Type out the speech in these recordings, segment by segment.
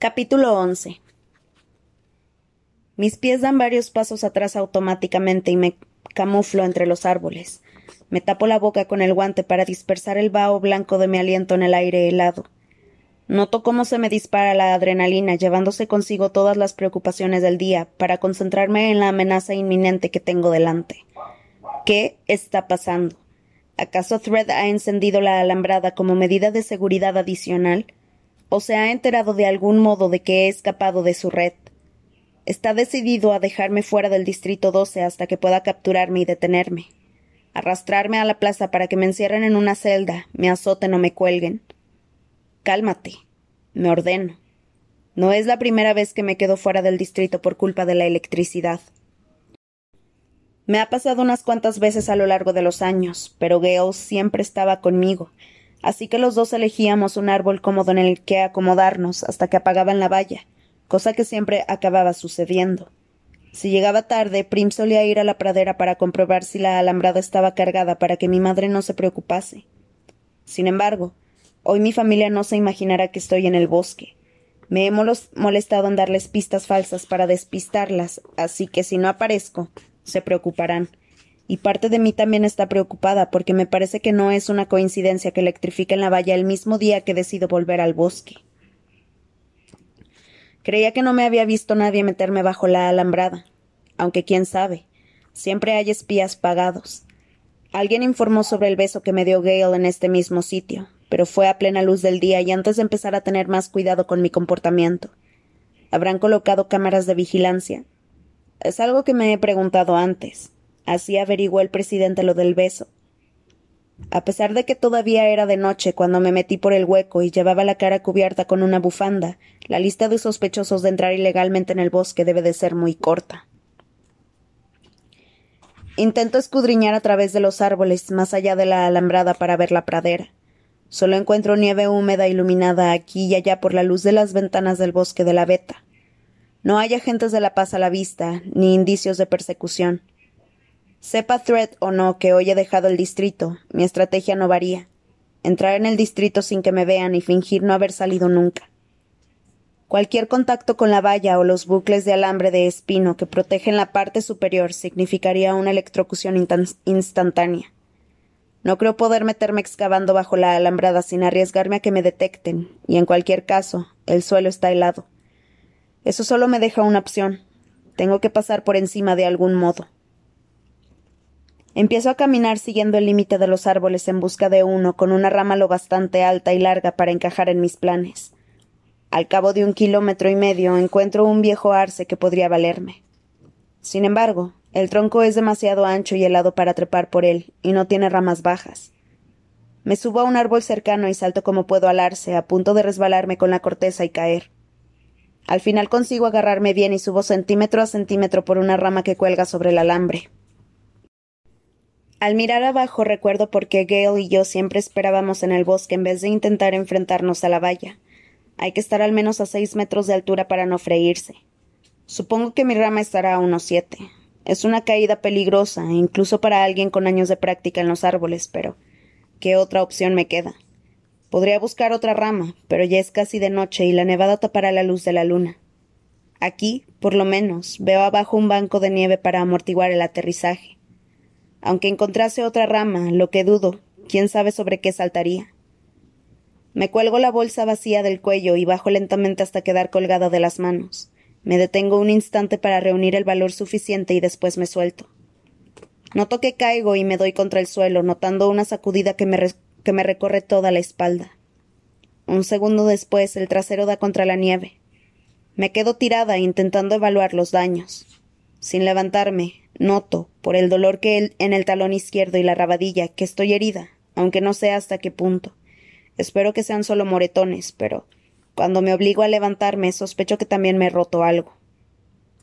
Capítulo 11 Mis pies dan varios pasos atrás automáticamente y me camuflo entre los árboles. Me tapo la boca con el guante para dispersar el vaho blanco de mi aliento en el aire helado. Noto cómo se me dispara la adrenalina, llevándose consigo todas las preocupaciones del día, para concentrarme en la amenaza inminente que tengo delante. ¿Qué está pasando? ¿Acaso Thread ha encendido la alambrada como medida de seguridad adicional? O se ha enterado de algún modo de que he escapado de su red. Está decidido a dejarme fuera del Distrito 12 hasta que pueda capturarme y detenerme. Arrastrarme a la plaza para que me encierren en una celda, me azoten o me cuelguen. Cálmate, me ordeno. No es la primera vez que me quedo fuera del distrito por culpa de la electricidad. Me ha pasado unas cuantas veces a lo largo de los años, pero Gale siempre estaba conmigo, así que los dos elegíamos un árbol cómodo en el que acomodarnos hasta que apagaban la valla, cosa que siempre acababa sucediendo. Si llegaba tarde, Prim solía ir a la pradera para comprobar si la alambrada estaba cargada para que mi madre no se preocupase. Sin embargo, hoy mi familia no se imaginará que estoy en el bosque. Me he molestado en darles pistas falsas para despistarlas, así que si no aparezco, se preocuparán y parte de mí también está preocupada porque me parece que no es una coincidencia que electrifiquen la valla el mismo día que decido volver al bosque. Creía que no me había visto nadie meterme bajo la alambrada, aunque quién sabe, siempre hay espías pagados. Alguien informó sobre el beso que me dio Gale en este mismo sitio, pero fue a plena luz del día y antes de empezar a tener más cuidado con mi comportamiento. ¿Habrán colocado cámaras de vigilancia? Es algo que me he preguntado antes. Así averiguó el presidente lo del beso. A pesar de que todavía era de noche cuando me metí por el hueco y llevaba la cara cubierta con una bufanda, la lista de sospechosos de entrar ilegalmente en el bosque debe de ser muy corta. Intento escudriñar a través de los árboles más allá de la alambrada para ver la pradera. Solo encuentro nieve húmeda iluminada aquí y allá por la luz de las ventanas del bosque de la veta. No hay agentes de la paz a la vista, ni indicios de persecución. Sepa Thread o no que hoy he dejado el distrito, mi estrategia no varía. Entrar en el distrito sin que me vean y fingir no haber salido nunca. Cualquier contacto con la valla o los bucles de alambre de espino que protegen la parte superior significaría una electrocución instantánea. No creo poder meterme excavando bajo la alambrada sin arriesgarme a que me detecten, y en cualquier caso, el suelo está helado. Eso solo me deja una opción. Tengo que pasar por encima de algún modo. Empiezo a caminar siguiendo el límite de los árboles en busca de uno con una rama lo bastante alta y larga para encajar en mis planes. Al cabo de un kilómetro y medio encuentro un viejo arce que podría valerme. Sin embargo, el tronco es demasiado ancho y helado para trepar por él, y no tiene ramas bajas. Me subo a un árbol cercano y salto como puedo al arce, a punto de resbalarme con la corteza y caer. Al final consigo agarrarme bien y subo centímetro a centímetro por una rama que cuelga sobre el alambre. Al mirar abajo recuerdo por qué Gale y yo siempre esperábamos en el bosque en vez de intentar enfrentarnos a la valla. Hay que estar al menos a seis metros de altura para no freírse. Supongo que mi rama estará a unos siete. Es una caída peligrosa, incluso para alguien con años de práctica en los árboles, pero ¿qué otra opción me queda? Podría buscar otra rama, pero ya es casi de noche y la nevada tapará la luz de la luna. Aquí, por lo menos, veo abajo un banco de nieve para amortiguar el aterrizaje. Aunque encontrase otra rama, lo que dudo, quién sabe sobre qué saltaría. Me cuelgo la bolsa vacía del cuello y bajo lentamente hasta quedar colgada de las manos. Me detengo un instante para reunir el valor suficiente y después me suelto. Noto que caigo y me doy contra el suelo, notando una sacudida que me, que me recorre toda la espalda. Un segundo después el trasero da contra la nieve. Me quedo tirada intentando evaluar los daños. Sin levantarme, Noto, por el dolor que en el talón izquierdo y la rabadilla, que estoy herida, aunque no sé hasta qué punto. Espero que sean solo moretones, pero cuando me obligo a levantarme sospecho que también me he roto algo.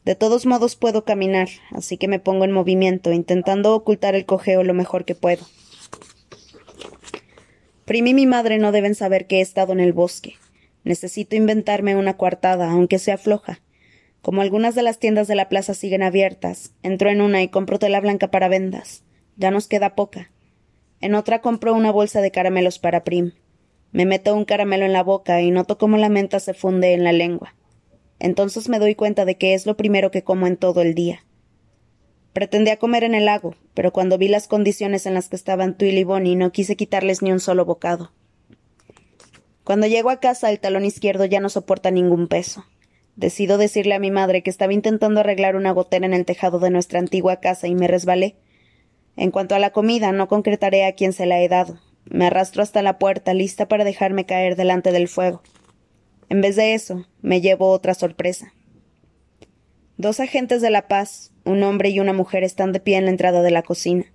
De todos modos puedo caminar, así que me pongo en movimiento, intentando ocultar el cojeo lo mejor que puedo. Prim y mi madre no deben saber que he estado en el bosque. Necesito inventarme una coartada, aunque sea floja. Como algunas de las tiendas de la plaza siguen abiertas, entro en una y compro tela blanca para vendas. Ya nos queda poca. En otra compro una bolsa de caramelos para Prim. Me meto un caramelo en la boca y noto cómo la menta se funde en la lengua. Entonces me doy cuenta de que es lo primero que como en todo el día. Pretendía comer en el lago, pero cuando vi las condiciones en las que estaban Twill y Bonnie no quise quitarles ni un solo bocado. Cuando llego a casa el talón izquierdo ya no soporta ningún peso. Decido decirle a mi madre que estaba intentando arreglar una gotera en el tejado de nuestra antigua casa y me resbalé. En cuanto a la comida, no concretaré a quién se la he dado. Me arrastro hasta la puerta, lista para dejarme caer delante del fuego. En vez de eso, me llevo otra sorpresa. Dos agentes de la paz, un hombre y una mujer, están de pie en la entrada de la cocina.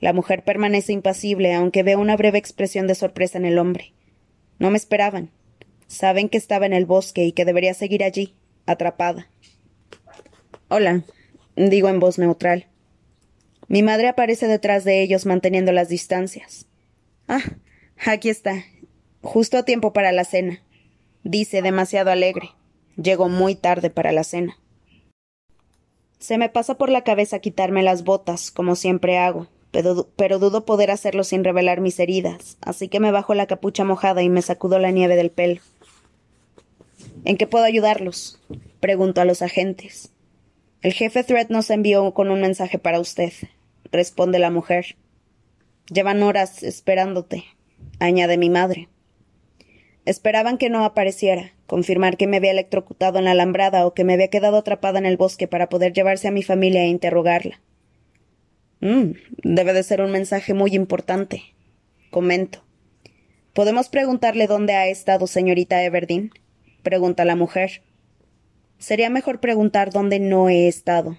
La mujer permanece impasible, aunque veo una breve expresión de sorpresa en el hombre. No me esperaban. Saben que estaba en el bosque y que debería seguir allí, atrapada. Hola, digo en voz neutral. Mi madre aparece detrás de ellos manteniendo las distancias. Ah, aquí está. Justo a tiempo para la cena. Dice demasiado alegre. Llego muy tarde para la cena. Se me pasa por la cabeza quitarme las botas, como siempre hago, pero, dudo poder hacerlo sin revelar mis heridas, así que me bajo la capucha mojada y me sacudo la nieve del pelo. ¿En qué puedo ayudarlos? Pregunto a los agentes. El jefe Thread nos envió con un mensaje para usted, responde la mujer. Llevan horas esperándote, añade mi madre. Esperaban que no apareciera, confirmar que me había electrocutado en la alambrada o que me había quedado atrapada en el bosque para poder llevarse a mi familia e interrogarla. Mm, debe de ser un mensaje muy importante. Comento. ¿Podemos preguntarle dónde ha estado señorita Everdeen? Pregunta la mujer. Sería mejor preguntar dónde no he estado.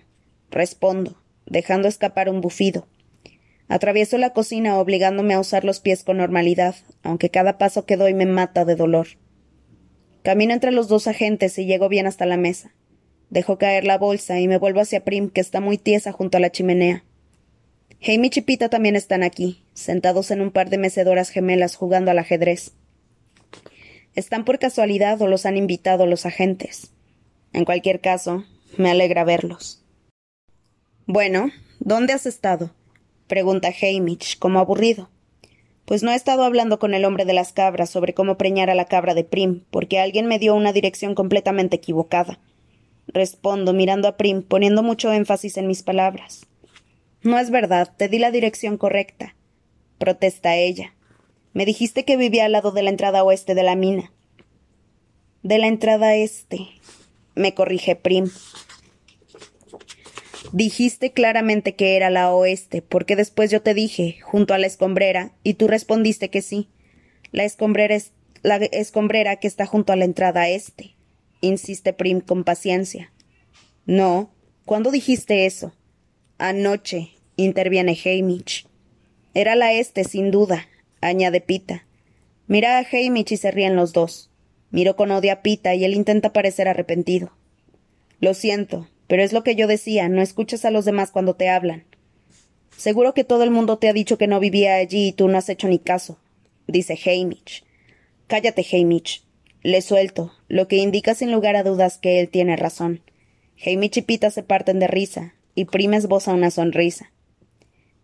Respondo, dejando escapar un bufido. Atravieso la cocina obligándome a usar los pies con normalidad, aunque cada paso que doy me mata de dolor. Camino entre los dos agentes y llego bien hasta la mesa. Dejo caer la bolsa y me vuelvo hacia Prim, que está muy tiesa junto a la chimenea. Jaime y Chipita también están aquí, sentados en un par de mecedoras gemelas jugando al ajedrez. ¿Están por casualidad o los han invitado los agentes? En cualquier caso, me alegra verlos. Bueno, ¿dónde has estado? pregunta Hamish, como aburrido. Pues no he estado hablando con el hombre de las cabras sobre cómo preñar a la cabra de Prim, porque alguien me dio una dirección completamente equivocada. Respondo mirando a Prim, poniendo mucho énfasis en mis palabras. No es verdad, te di la dirección correcta. Protesta ella. Me dijiste que vivía al lado de la entrada oeste de la mina. De la entrada este. Me corrige Prim. Dijiste claramente que era la oeste, porque después yo te dije, junto a la escombrera, y tú respondiste que sí. La escombrera es la escombrera que está junto a la entrada este, insiste Prim con paciencia. No. ¿Cuándo dijiste eso? Anoche, interviene Hamish. Era la este, sin duda, añade Pita. Mira a Hamish y se ríen los dos. Miro con odio a Pita y él intenta parecer arrepentido. Lo siento, pero es lo que yo decía, no escuchas a los demás cuando te hablan. Seguro que todo el mundo te ha dicho que no vivía allí y tú no has hecho ni caso, dice Hamish. Cállate, Hamish. Le suelto, lo que indica sin lugar a dudas que él tiene razón. Hamish y Pita se parten de risa, y Prim esboza una sonrisa.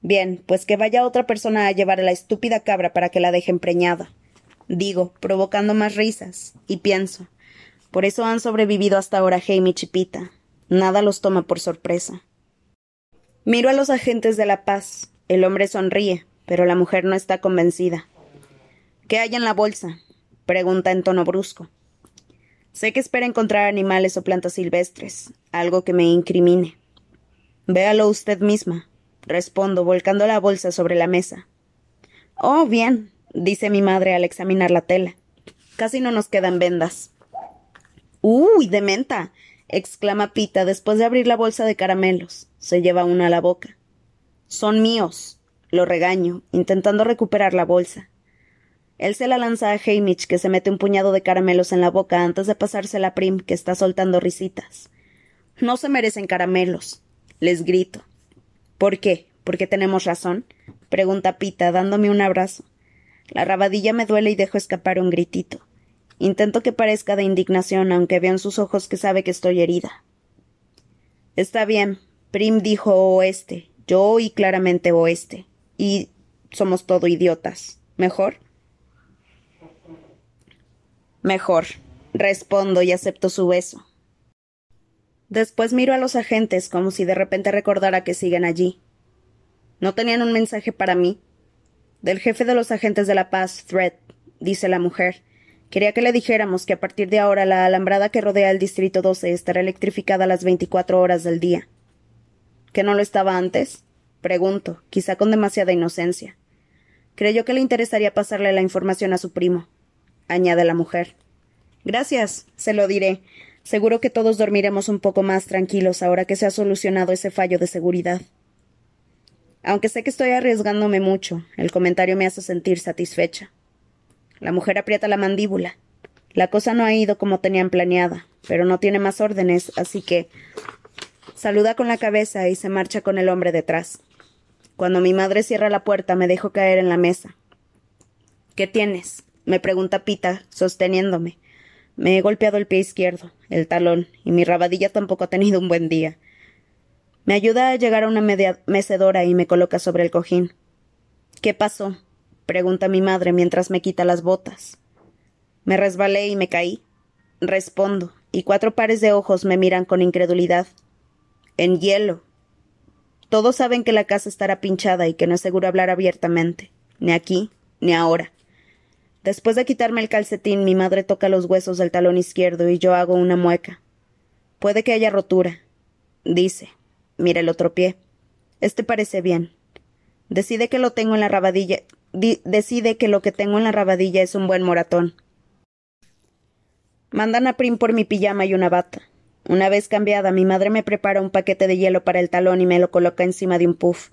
Bien, pues que vaya otra persona a llevar a la estúpida cabra para que la deje empreñada. Digo, provocando más risas, y pienso. Por eso han sobrevivido hasta ahora Hamish y Pita. Nada los toma por sorpresa. Miro a los agentes de la paz. El hombre sonríe, pero la mujer no está convencida. ¿Qué hay en la bolsa? pregunta en tono brusco. Sé que espera encontrar animales o plantas silvestres, algo que me incrimine. Véalo usted misma, respondo, volcando la bolsa sobre la mesa. Oh, bien, dice mi madre al examinar la tela. Casi no nos quedan vendas. Uy, de menta exclama Pita después de abrir la bolsa de caramelos. Se lleva uno a la boca. Son míos. Lo regaño, intentando recuperar la bolsa. Él se la lanza a Hamish, que se mete un puñado de caramelos en la boca antes de pasársela a Prim, que está soltando risitas. No se merecen caramelos. Les grito. ¿Por qué? ¿Porque tenemos razón? pregunta Pita, dándome un abrazo. La rabadilla me duele y dejo escapar un gritito. Intento que parezca de indignación, aunque veo en sus ojos que sabe que estoy herida. Está bien. Prim dijo oeste. Yo oí claramente oeste. Y somos todo idiotas. ¿Mejor? Mejor. Respondo y acepto su beso. Después miro a los agentes como si de repente recordara que siguen allí. ¿No tenían un mensaje para mí? Del jefe de los agentes de la paz, Thread, dice la mujer. Quería que le dijéramos que a partir de ahora la alambrada que rodea el Distrito 12 estará electrificada a las 24 horas del día. ¿Que no lo estaba antes? Pregunto, quizá con demasiada inocencia. Creyó que le interesaría pasarle la información a su primo, añade la mujer. Gracias, se lo diré. Seguro que todos dormiremos un poco más tranquilos ahora que se ha solucionado ese fallo de seguridad. Aunque sé que estoy arriesgándome mucho, el comentario me hace sentir satisfecha. La mujer aprieta la mandíbula. La cosa no ha ido como tenían planeada, pero no tiene más órdenes, así que saluda con la cabeza y se marcha con el hombre detrás. Cuando mi madre cierra la puerta, me dejo caer en la mesa. ¿Qué tienes? me pregunta Pita, sosteniéndome. Me he golpeado el pie izquierdo, el talón, y mi rabadilla tampoco ha tenido un buen día. Me ayuda a llegar a una mecedora y me coloca sobre el cojín. ¿Qué pasó? pregunta mi madre mientras me quita las botas. Me resbalé y me caí. Respondo, y cuatro pares de ojos me miran con incredulidad. En hielo. Todos saben que la casa estará pinchada y que no es seguro hablar abiertamente, ni aquí, ni ahora. Después de quitarme el calcetín, mi madre toca los huesos del talón izquierdo y yo hago una mueca. Puede que haya rotura. Dice. Mira el otro pie. Este parece bien. Decide que lo tengo en la rabadilla. decide que lo que tengo en la rabadilla es un buen moratón. Mandan a Prim por mi pijama y una bata. Una vez cambiada, mi madre me prepara un paquete de hielo para el talón y me lo coloca encima de un puff.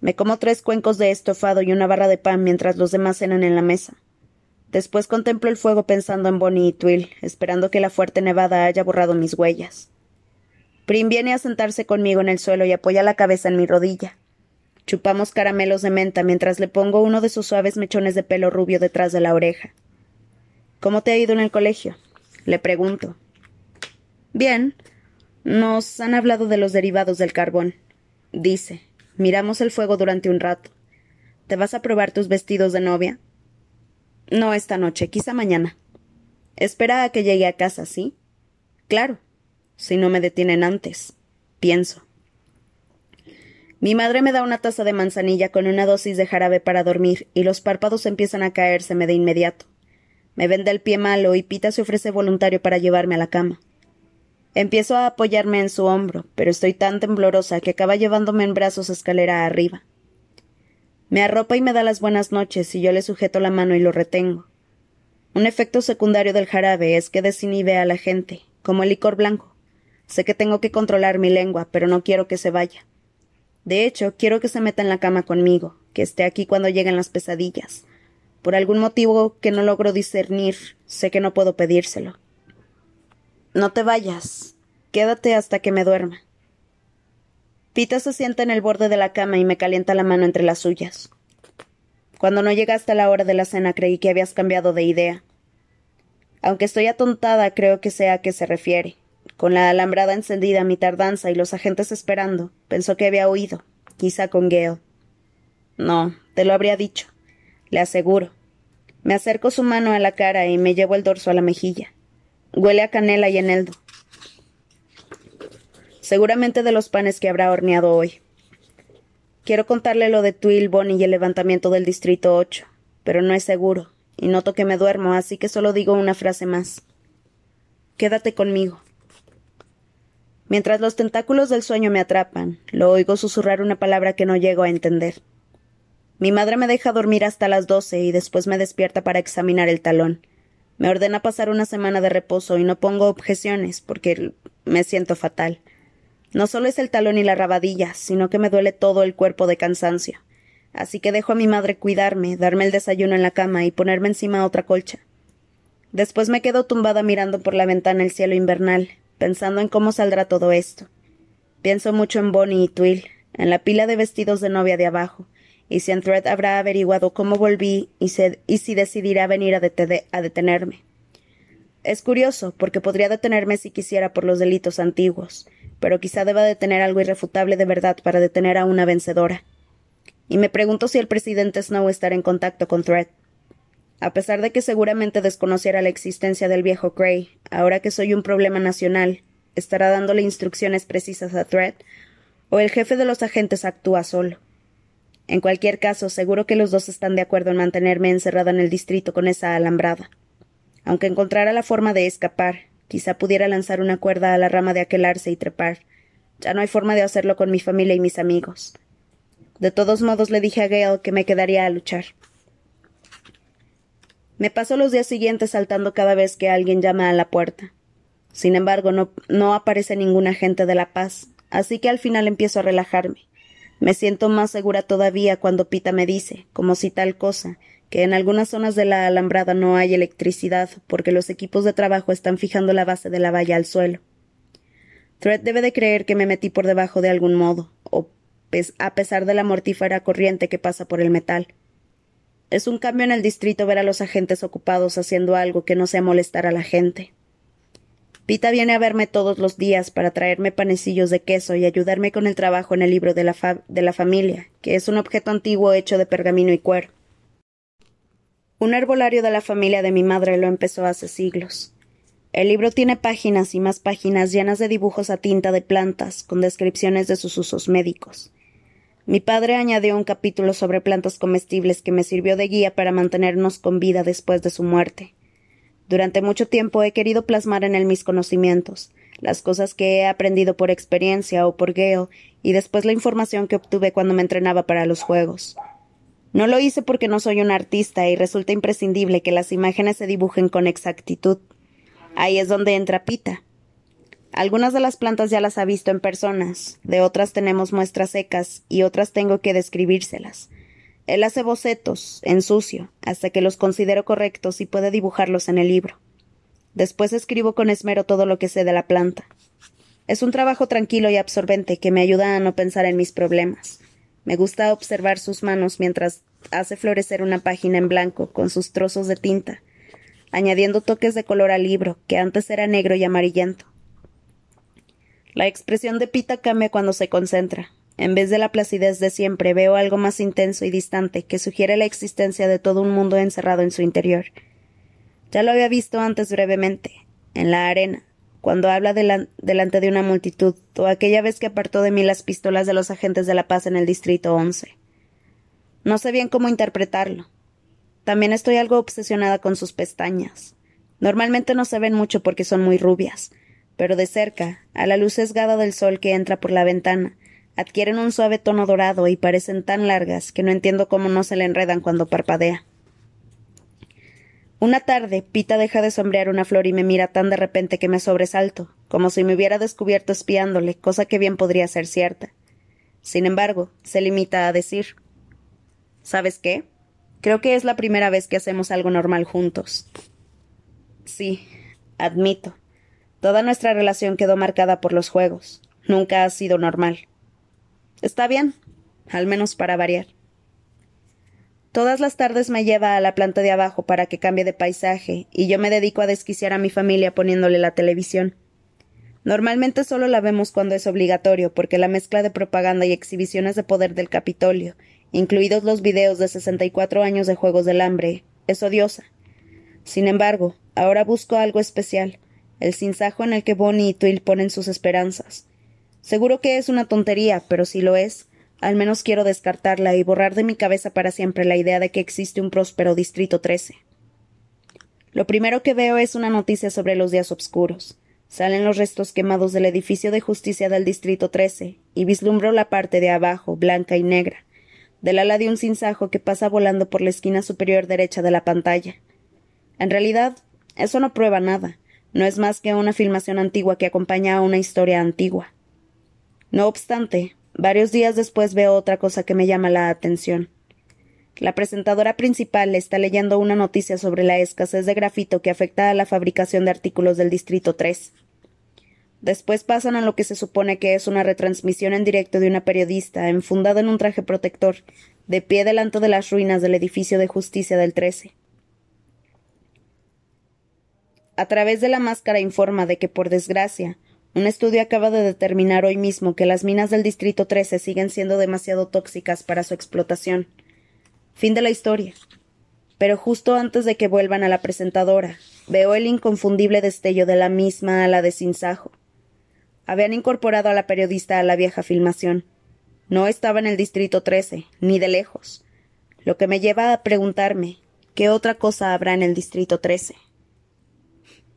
Me como tres cuencos de estofado y una barra de pan mientras los demás cenan en la mesa. Después contemplo el fuego pensando en Bonnie y Twill, esperando que la fuerte nevada haya borrado mis huellas. Prim viene a sentarse conmigo en el suelo y apoya la cabeza en mi rodilla. Chupamos caramelos de menta mientras le pongo uno de sus suaves mechones de pelo rubio detrás de la oreja. ¿Cómo te ha ido en el colegio? Le pregunto. Bien. Nos han hablado de los derivados del carbón. Dice. Miramos el fuego durante un rato. ¿Te vas a probar tus vestidos de novia? No esta noche, quizá mañana. Espera a que llegue a casa, ¿sí? Claro. Si no me detienen antes. Pienso. Mi madre me da una taza de manzanilla con una dosis de jarabe para dormir y los párpados empiezan a caérseme de inmediato. Me vende el pie malo y Pita se ofrece voluntario para llevarme a la cama. Empiezo a apoyarme en su hombro, pero estoy tan temblorosa que acaba llevándome en brazos escalera arriba. Me arropa y me da las buenas noches y yo le sujeto la mano y lo retengo. Un efecto secundario del jarabe es que desinhibe a la gente, como el licor blanco. Sé que tengo que controlar mi lengua, pero no quiero que se vaya. De hecho, quiero que se meta en la cama conmigo, que esté aquí cuando lleguen las pesadillas. Por algún motivo que no logro discernir, sé que no puedo pedírselo. No te vayas. Quédate hasta que me duerma. Pita se sienta en el borde de la cama y me calienta la mano entre las suyas. Cuando no llegaste a la hora de la cena creí que habías cambiado de idea. Aunque estoy atontada, creo que sé a qué se refiere. Con la alambrada encendida, mi tardanza y los agentes esperando, pensó que había huido, quizá con Gale. No, te lo habría dicho. Le aseguro. Me acerco su mano a la cara y me llevo el dorso a la mejilla. Huele a canela y eneldo seguramente de los panes que habrá horneado hoy. Quiero contarle lo de Twill, Bonnie y el levantamiento del Distrito 8, pero no es seguro, y noto que me duermo, así que solo digo una frase más. Quédate conmigo. Mientras los tentáculos del sueño me atrapan, lo oigo susurrar una palabra que no llego a entender. Mi madre me deja dormir hasta las doce y después me despierta para examinar el talón. Me ordena pasar una semana de reposo y no pongo objeciones porque me siento fatal. No solo es el talón y la rabadilla, sino que me duele todo el cuerpo de cansancio. Así que dejo a mi madre cuidarme, darme el desayuno en la cama y ponerme encima otra colcha. Después me quedo tumbada mirando por la ventana el cielo invernal, pensando en cómo saldrá todo esto. Pienso mucho en Bonnie y Twill, en la pila de vestidos de novia de abajo, y si Thread habrá averiguado cómo volví y si decidirá venir a detenerme. Es curioso, porque podría detenerme si quisiera por los delitos antiguos, pero quizá deba de tener algo irrefutable de verdad para detener a una vencedora. Y me pregunto si el presidente Snow estará en contacto con Thread. A pesar de que seguramente desconociera la existencia del viejo Gray, ahora que soy un problema nacional, estará dándole instrucciones precisas a Thread, o el jefe de los agentes actúa solo. En cualquier caso, seguro que los dos están de acuerdo en mantenerme encerrada en el distrito con esa alambrada. Aunque encontrara la forma de escapar, quizá pudiera lanzar una cuerda a la rama de aquel arce y trepar. Ya no hay forma de hacerlo con mi familia y mis amigos. De todos modos le dije a Gale que me quedaría a luchar. Me paso los días siguientes saltando cada vez que alguien llama a la puerta. Sin embargo, no, no aparece ningún agente de la paz, así que al final empiezo a relajarme. Me siento más segura todavía cuando Pita me dice, como si tal cosa, que en algunas zonas de la alambrada no hay electricidad porque los equipos de trabajo están fijando la base de la valla al suelo. Thread debe de creer que me metí por debajo de algún modo, o a pesar de la mortífera corriente que pasa por el metal. Es un cambio en el distrito ver a los agentes ocupados haciendo algo que no sea molestar a la gente. Pita viene a verme todos los días para traerme panecillos de queso y ayudarme con el trabajo en el libro de la, de la familia, que es un objeto antiguo hecho de pergamino y cuero. Un herbolario de la familia de mi madre lo empezó hace siglos. El libro tiene páginas y más páginas llenas de dibujos a tinta de plantas, con descripciones de sus usos médicos. Mi padre añadió un capítulo sobre plantas comestibles que me sirvió de guía para mantenernos con vida después de su muerte. Durante mucho tiempo he querido plasmar en él mis conocimientos, las cosas que he aprendido por experiencia o por Gale, y después la información que obtuve cuando me entrenaba para los juegos. No lo hice porque no soy un artista y resulta imprescindible que las imágenes se dibujen con exactitud. Ahí es donde entra Pita. Algunas de las plantas ya las ha visto en personas, de otras tenemos muestras secas y otras tengo que describírselas. Él hace bocetos, en sucio, hasta que los considero correctos y puede dibujarlos en el libro. Después escribo con esmero todo lo que sé de la planta. Es un trabajo tranquilo y absorbente que me ayuda a no pensar en mis problemas. Me gusta observar sus manos mientras hace florecer una página en blanco con sus trozos de tinta, añadiendo toques de color al libro, que antes era negro y amarillento. La expresión de Pita cambia cuando se concentra, en vez de la placidez de siempre, veo algo más intenso y distante que sugiere la existencia de todo un mundo encerrado en su interior. Ya lo había visto antes brevemente, en la arena, cuando habla delante de una multitud, o aquella vez que apartó de mí las pistolas de los agentes de la paz en el Distrito 11. No sé bien cómo interpretarlo. También estoy algo obsesionada con sus pestañas. Normalmente no se ven mucho porque son muy rubias, pero de cerca, a la luz sesgada del sol que entra por la ventana, adquieren un suave tono dorado y parecen tan largas que no entiendo cómo no se le enredan cuando parpadea. Una tarde, Pita deja de sombrear una flor y me mira tan de repente que me sobresalto, como si me hubiera descubierto espiándole, cosa que bien podría ser cierta. Sin embargo, se limita a decir ¿Sabes qué? Creo que es la primera vez que hacemos algo normal juntos. Sí, admito. Toda nuestra relación quedó marcada por los juegos. Nunca ha sido normal. Está bien, al menos para variar. Todas las tardes me lleva a la planta de abajo para que cambie de paisaje, y yo me dedico a desquiciar a mi familia poniéndole la televisión. Normalmente solo la vemos cuando es obligatorio, porque la mezcla de propaganda y exhibiciones de poder del Capitolio, incluidos los videos de 64 años de Juegos del Hambre, es odiosa. Sin embargo, ahora busco algo especial, el sinsajo en el que Bonnie y Twill ponen sus esperanzas. Seguro que es una tontería, pero si lo es, al menos quiero descartarla y borrar de mi cabeza para siempre la idea de que existe un próspero Distrito 13. Lo primero que veo es una noticia sobre los días oscuros. Salen los restos quemados del edificio de justicia del Distrito 13 y vislumbro la parte de abajo, blanca y negra, del ala de un cinzajo que pasa volando por la esquina superior derecha de la pantalla. En realidad, eso no prueba nada. No es más que una filmación antigua que acompaña a una historia antigua. No obstante, varios días después veo otra cosa que me llama la atención. La presentadora principal está leyendo una noticia sobre la escasez de grafito que afecta a la fabricación de artículos del Distrito 3. Después pasan a lo que se supone que es una retransmisión en directo de una periodista, enfundada en un traje protector, de pie delante de las ruinas del edificio de justicia del 13. A través de la máscara informa de que, por desgracia, un estudio acaba de determinar hoy mismo que las minas del Distrito 13 siguen siendo demasiado tóxicas para su explotación. Fin de la historia. Pero justo antes de que vuelvan a la presentadora, veo el inconfundible destello de la misma ala de sinsajo. Habían incorporado a la periodista a la vieja filmación. No estaba en el distrito 13, ni de lejos. Lo que me lleva a preguntarme, ¿qué otra cosa habrá en el distrito 13?